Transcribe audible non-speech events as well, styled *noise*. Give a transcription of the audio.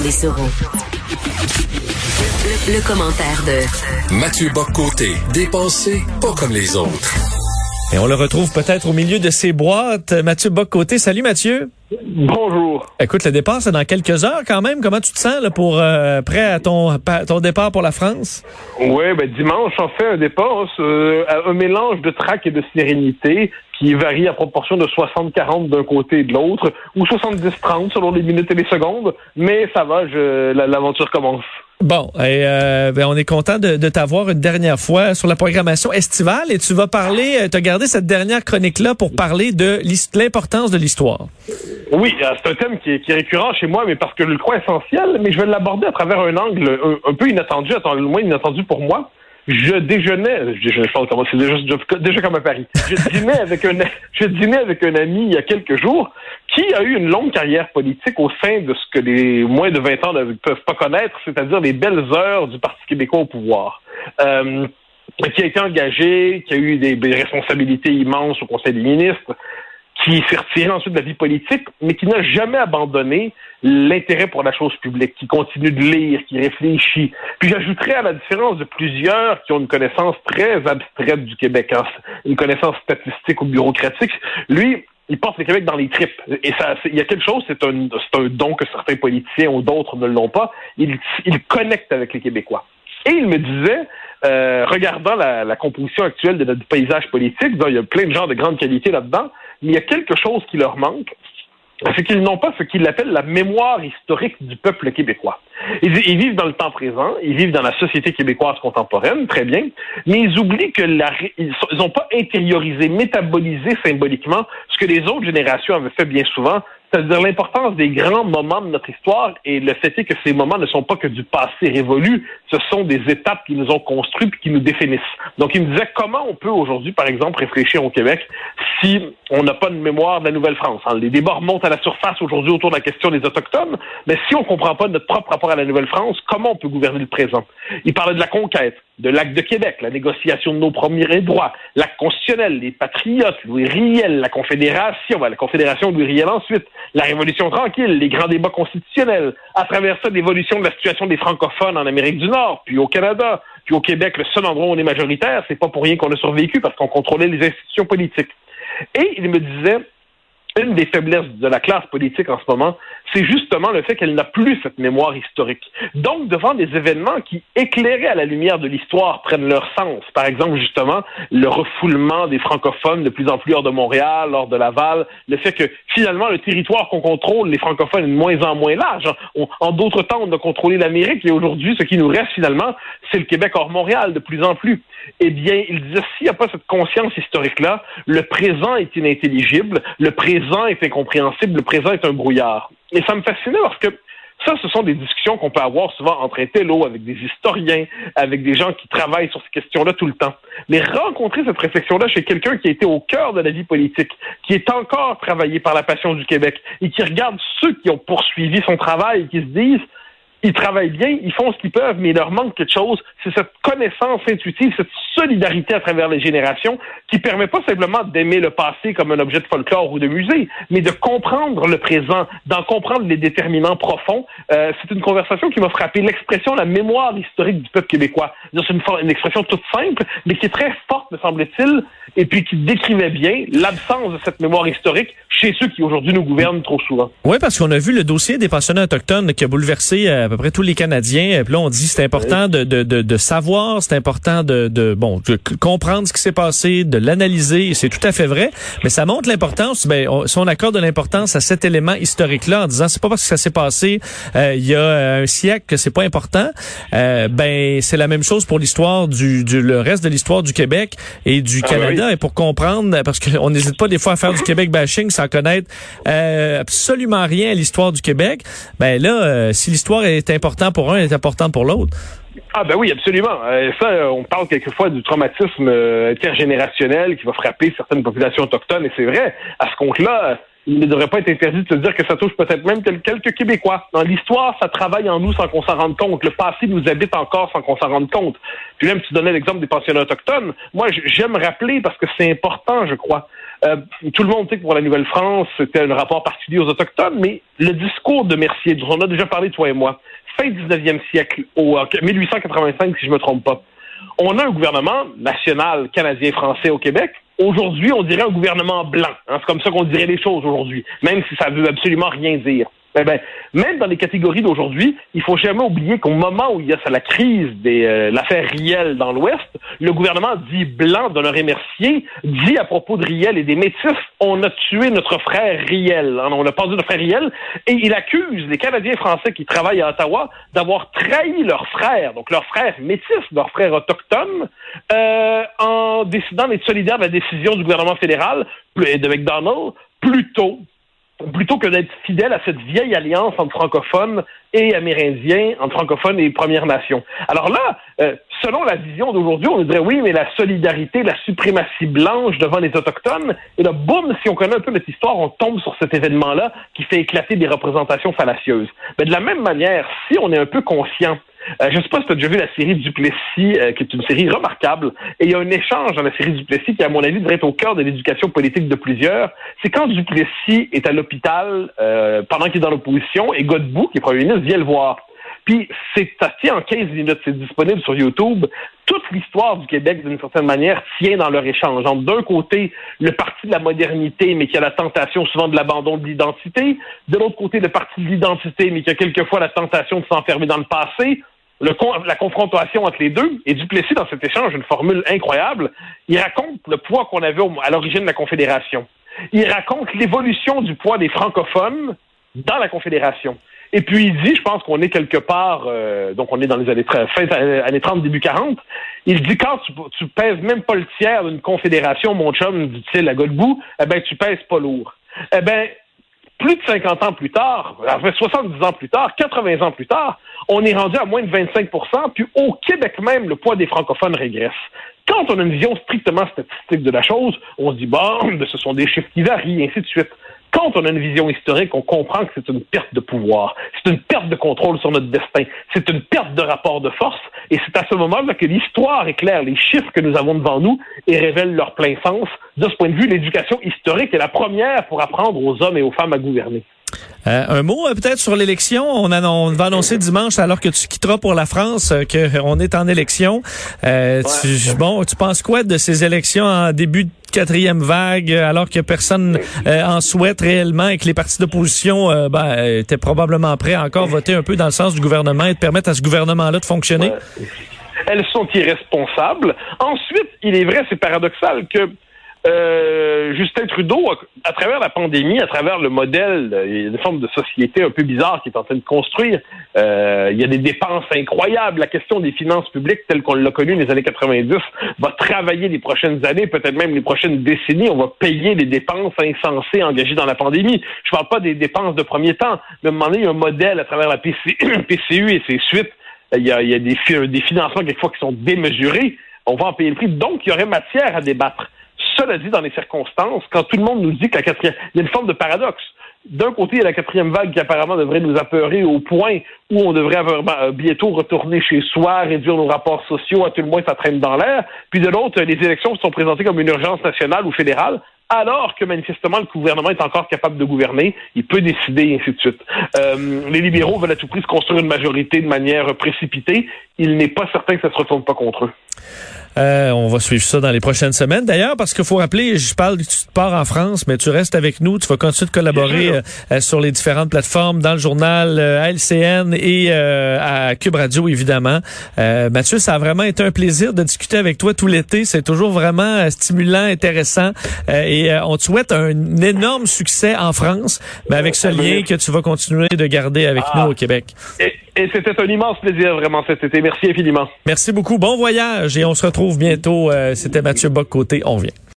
des Le, le, commentaire de Mathieu Boccoté, dépensé pas comme les autres. Et on le retrouve peut-être au milieu de ses boîtes. Mathieu Boccoté. Salut Mathieu. Bonjour. Écoute, le départ, c'est dans quelques heures quand même. Comment tu te sens là, pour euh, prêt à ton, ton départ pour la France? Oui, ben dimanche, on fait un départ, euh, un mélange de trac et de sérénité qui varie à proportion de 60-40 d'un côté et de l'autre, ou 70-30 selon les minutes et les secondes, mais ça va, l'aventure commence. Bon, et euh, ben on est content de, de t'avoir une dernière fois sur la programmation estivale et tu vas parler, euh, tu as gardé cette dernière chronique-là pour parler de l'importance de l'histoire. Oui, euh, c'est un thème qui est, qui est, récurrent chez moi, mais parce que le crois essentiel, mais je vais l'aborder à travers un angle un, peu inattendu, à le moins inattendu pour moi. Je déjeunais, je, je pense c'est déjà, déjà comme à Paris. Je dînais *laughs* avec un, je dînais avec un ami il y a quelques jours qui a eu une longue carrière politique au sein de ce que les moins de 20 ans ne peuvent pas connaître, c'est-à-dire les belles heures du Parti québécois au pouvoir. Euh, qui a été engagé, qui a eu des, des responsabilités immenses au Conseil des ministres, qui s'est retiré ensuite de la vie politique, mais qui n'a jamais abandonné l'intérêt pour la chose publique, qui continue de lire, qui réfléchit. Puis j'ajouterais à la différence de plusieurs qui ont une connaissance très abstraite du Québec, hein, une connaissance statistique ou bureaucratique, lui, il porte le Québec dans les tripes. Et ça, il y a quelque chose, c'est un, un don que certains politiciens ou d'autres ne l'ont pas. Il, il connecte avec les Québécois. Et il me disait, euh, regardant la, la, composition actuelle de notre paysage politique, il y a plein de gens de grande qualité là-dedans, il y a quelque chose qui leur manque, c'est qu'ils n'ont pas ce qu'ils appellent la mémoire historique du peuple québécois. Ils, vivent dans le temps présent, ils vivent dans la société québécoise contemporaine, très bien, mais ils oublient que ils n'ont pas intériorisé, métabolisé symboliquement ce que les autres générations avaient fait bien souvent, c'est-à-dire l'importance des grands moments de notre histoire et le fait est que ces moments ne sont pas que du passé révolu, ce sont des étapes qui nous ont construites et qui nous définissent. Donc, il me disait comment on peut aujourd'hui, par exemple, réfléchir au Québec si on n'a pas de mémoire de la Nouvelle-France. Hein, les débats remontent à la surface aujourd'hui autour de la question des Autochtones, mais si on ne comprend pas notre propre rapport à la Nouvelle-France, comment on peut gouverner le présent? Il parlait de la conquête, de l'acte de Québec, la négociation de nos premiers droits, l'acte constitutionnel, les patriotes, Louis Riel, la Confédération, la Confédération Louis Riel ensuite, la Révolution tranquille, les grands débats constitutionnels, à travers ça, l'évolution de la situation des francophones en Amérique du Nord, puis au Canada, puis au Québec, le seul endroit où on est majoritaire, c'est pas pour rien qu'on a survécu, parce qu'on contrôlait les institutions politiques. Et il me disait, une des faiblesses de la classe politique en ce moment, c'est justement le fait qu'elle n'a plus cette mémoire historique. Donc, devant des événements qui, éclairés à la lumière de l'histoire, prennent leur sens, par exemple, justement, le refoulement des francophones de plus en plus hors de Montréal, hors de Laval, le fait que, finalement, le territoire qu'on contrôle, les francophones, est de moins en moins large. en d'autres temps, on a contrôlé l'Amérique, et aujourd'hui, ce qui nous reste, finalement, c'est le Québec hors Montréal, de plus en plus. Eh bien, il disait, s'il n'y a pas cette conscience historique-là, le présent est inintelligible, est incompréhensible, le présent est un brouillard. Et ça me fascinait parce que ça, ce sont des discussions qu'on peut avoir souvent entre intello, avec des historiens, avec des gens qui travaillent sur ces questions-là tout le temps. Mais rencontrer cette réflexion-là chez quelqu'un qui a été au cœur de la vie politique, qui est encore travaillé par la passion du Québec et qui regarde ceux qui ont poursuivi son travail et qui se disent ils travaillent bien, ils font ce qu'ils peuvent, mais il leur manque quelque chose. C'est cette connaissance intuitive, cette solidarité à travers les générations qui permet pas simplement d'aimer le passé comme un objet de folklore ou de musée, mais de comprendre le présent, d'en comprendre les déterminants profonds. Euh, c'est une conversation qui m'a frappé. L'expression, la mémoire historique du peuple québécois. C'est une, expression toute simple, mais qui est très forte, me semble-t-il, et puis qui décrivait bien l'absence de cette mémoire historique chez ceux qui aujourd'hui nous gouvernent trop souvent. Oui, parce qu'on a vu le dossier des pensionnats autochtones qui a bouleversé euh, peu près tous les Canadiens. Puis là, on dit c'est important de, de, de, de, savoir, c'est important de, de bon de comprendre ce qui s'est passé, de l'analyser. C'est tout à fait vrai, mais ça montre l'importance. Ben, on, si on accorde de l'importance à cet élément historique-là en disant c'est pas parce que ça s'est passé euh, il y a un siècle que c'est pas important. Euh, ben c'est la même chose pour l'histoire du, du, le reste de l'histoire du Québec et du ah, Canada. Et pour comprendre, parce qu'on n'hésite pas des fois à faire du Québec bashing sans connaître euh, absolument rien à l'histoire du Québec. Ben là, euh, si l'histoire est importante pour un, est importante pour l'autre. Ah ben oui, absolument. Euh, ça, on parle quelquefois du traumatisme intergénérationnel qui va frapper certaines populations autochtones, et c'est vrai. À ce compte-là, il ne devrait pas être interdit de se dire que ça touche peut-être même quelques Québécois. Dans l'histoire, ça travaille en nous sans qu'on s'en rende compte. Le passé nous habite encore sans qu'on s'en rende compte. Puis même, tu donnais l'exemple des pensionnats autochtones. Moi, j'aime rappeler, parce que c'est important, je crois, euh, tout le monde sait que pour la Nouvelle-France, c'était un rapport particulier aux Autochtones, mais le discours de Mercier, dont on a déjà parlé, toi et moi, fin 19e siècle, au 1885, si je me trompe pas, on a un gouvernement national canadien-français au Québec. Aujourd'hui, on dirait un gouvernement blanc. Hein. C'est comme ça qu'on dirait les choses aujourd'hui, même si ça veut absolument rien dire. Eh ben, même dans les catégories d'aujourd'hui, il faut jamais oublier qu'au moment où il y a la crise de euh, l'affaire Riel dans l'Ouest, le gouvernement dit blanc d'Honoré Mercier dit à propos de Riel et des Métis, on a tué notre frère Riel. Hein, on a dit notre frère Riel. Et il accuse les Canadiens français qui travaillent à Ottawa d'avoir trahi leur frère, donc leur frère métis, leur frère autochtone, euh, en décidant d'être solidaires de la décision du gouvernement fédéral de McDonald plutôt plutôt que d'être fidèle à cette vieille alliance entre francophones et amérindiens, entre francophones et Premières Nations. Alors là, euh, selon la vision d'aujourd'hui, on dirait oui, mais la solidarité, la suprématie blanche devant les Autochtones, et là, boum, si on connaît un peu notre histoire, on tombe sur cet événement-là qui fait éclater des représentations fallacieuses. Mais de la même manière, si on est un peu conscient euh, je ne sais pas si tu as déjà vu la série Duplessis, euh, qui est une série remarquable. Et il y a un échange dans la série Duplessis qui, à mon avis, devrait être au cœur de l'éducation politique de plusieurs. C'est quand Duplessis est à l'hôpital euh, pendant qu'il est dans l'opposition et Godbout, qui est premier ministre, vient le voir. Puis c'est tient en 15 minutes, c'est disponible sur YouTube. Toute l'histoire du Québec, d'une certaine manière, tient dans leur échange. D'un côté, le parti de la modernité, mais qui a la tentation souvent de l'abandon de l'identité. De l'autre côté, le parti de l'identité, mais qui a quelquefois la tentation de s'enfermer dans le passé la confrontation entre les deux, et Duplessis, dans cet échange, une formule incroyable, il raconte le poids qu'on avait à l'origine de la Confédération. Il raconte l'évolution du poids des francophones dans la Confédération. Et puis il dit, je pense qu'on est quelque part, euh, donc on est dans les années, fin années 30, début 40, il dit quand tu, tu pèses même pas le tiers d'une confédération, mon chum, dit-il à Godbout, eh ben tu pèses pas lourd. Eh ben, plus de 50 ans plus tard, enfin 70 ans plus tard, 80 ans plus tard, on est rendu à moins de 25% puis au Québec même, le poids des francophones régresse. Quand on a une vision strictement statistique de la chose, on se dit, bon, ce sont des chiffres qui varient, ainsi de suite. Quand on a une vision historique, on comprend que c'est une perte de pouvoir, c'est une perte de contrôle sur notre destin, c'est une perte de rapport de force, et c'est à ce moment-là que l'histoire éclaire les chiffres que nous avons devant nous et révèle leur plein sens. De ce point de vue, l'éducation historique est la première pour apprendre aux hommes et aux femmes à gouverner. Euh, un mot euh, peut-être sur l'élection. On, va annoncer dimanche, alors que tu quitteras pour la France, euh, qu'on est en élection. tu, bon, tu penses quoi de ces élections en début de quatrième vague, alors que personne en souhaite réellement et que les partis d'opposition ben, étaient probablement prêts à encore voter un peu dans le sens du gouvernement et de permettre à ce gouvernement-là de fonctionner? Elles sont irresponsables. Ensuite, il est vrai, c'est paradoxal que euh, Justin Trudeau, à travers la pandémie, à travers le modèle, il y a une forme de société un peu bizarre qui est en train de construire. Euh, il y a des dépenses incroyables. La question des finances publiques, telle qu'on l'a connue dans les années 90, va travailler les prochaines années, peut-être même les prochaines décennies. On va payer les dépenses insensées engagées dans la pandémie. Je parle pas des dépenses de premier temps, mais à un moment un modèle à travers la PCU *coughs* et ses suites. Il y a, il y a des, des financements quelquefois qui sont démesurés. On va en payer le prix. Donc, il y aurait matière à débattre. Cela dit, dans les circonstances, quand tout le monde nous dit que la quatrième... Il y a une forme de paradoxe. D'un côté, il y a la quatrième vague qui apparemment devrait nous apeurer au point où on devrait ben, bientôt retourner chez soi, réduire nos rapports sociaux, à tout le moins ça traîne dans l'air. Puis de l'autre, les élections sont présentées comme une urgence nationale ou fédérale, alors que manifestement le gouvernement est encore capable de gouverner, il peut décider, et ainsi de suite. Euh, les libéraux veulent à tout prix se construire une majorité de manière précipitée. Il n'est pas certain que ça se retourne pas contre eux. Euh, on va suivre ça dans les prochaines semaines. D'ailleurs, parce qu'il faut rappeler, je parle, tu pars en France, mais tu restes avec nous. Tu vas continuer de collaborer euh, euh, sur les différentes plateformes, dans le journal à LCN et à Cube Radio, évidemment. Mathieu, ça a vraiment été un plaisir de discuter avec toi tout l'été. C'est toujours vraiment stimulant, intéressant. et on te souhaite un énorme succès en France, mais avec ce lien que tu vas continuer de garder avec nous au Québec. Et c'était un immense plaisir vraiment cet été. Merci infiniment. Merci beaucoup. Bon voyage et on se retrouve bientôt. Euh, c'était Mathieu Bock côté. On vient.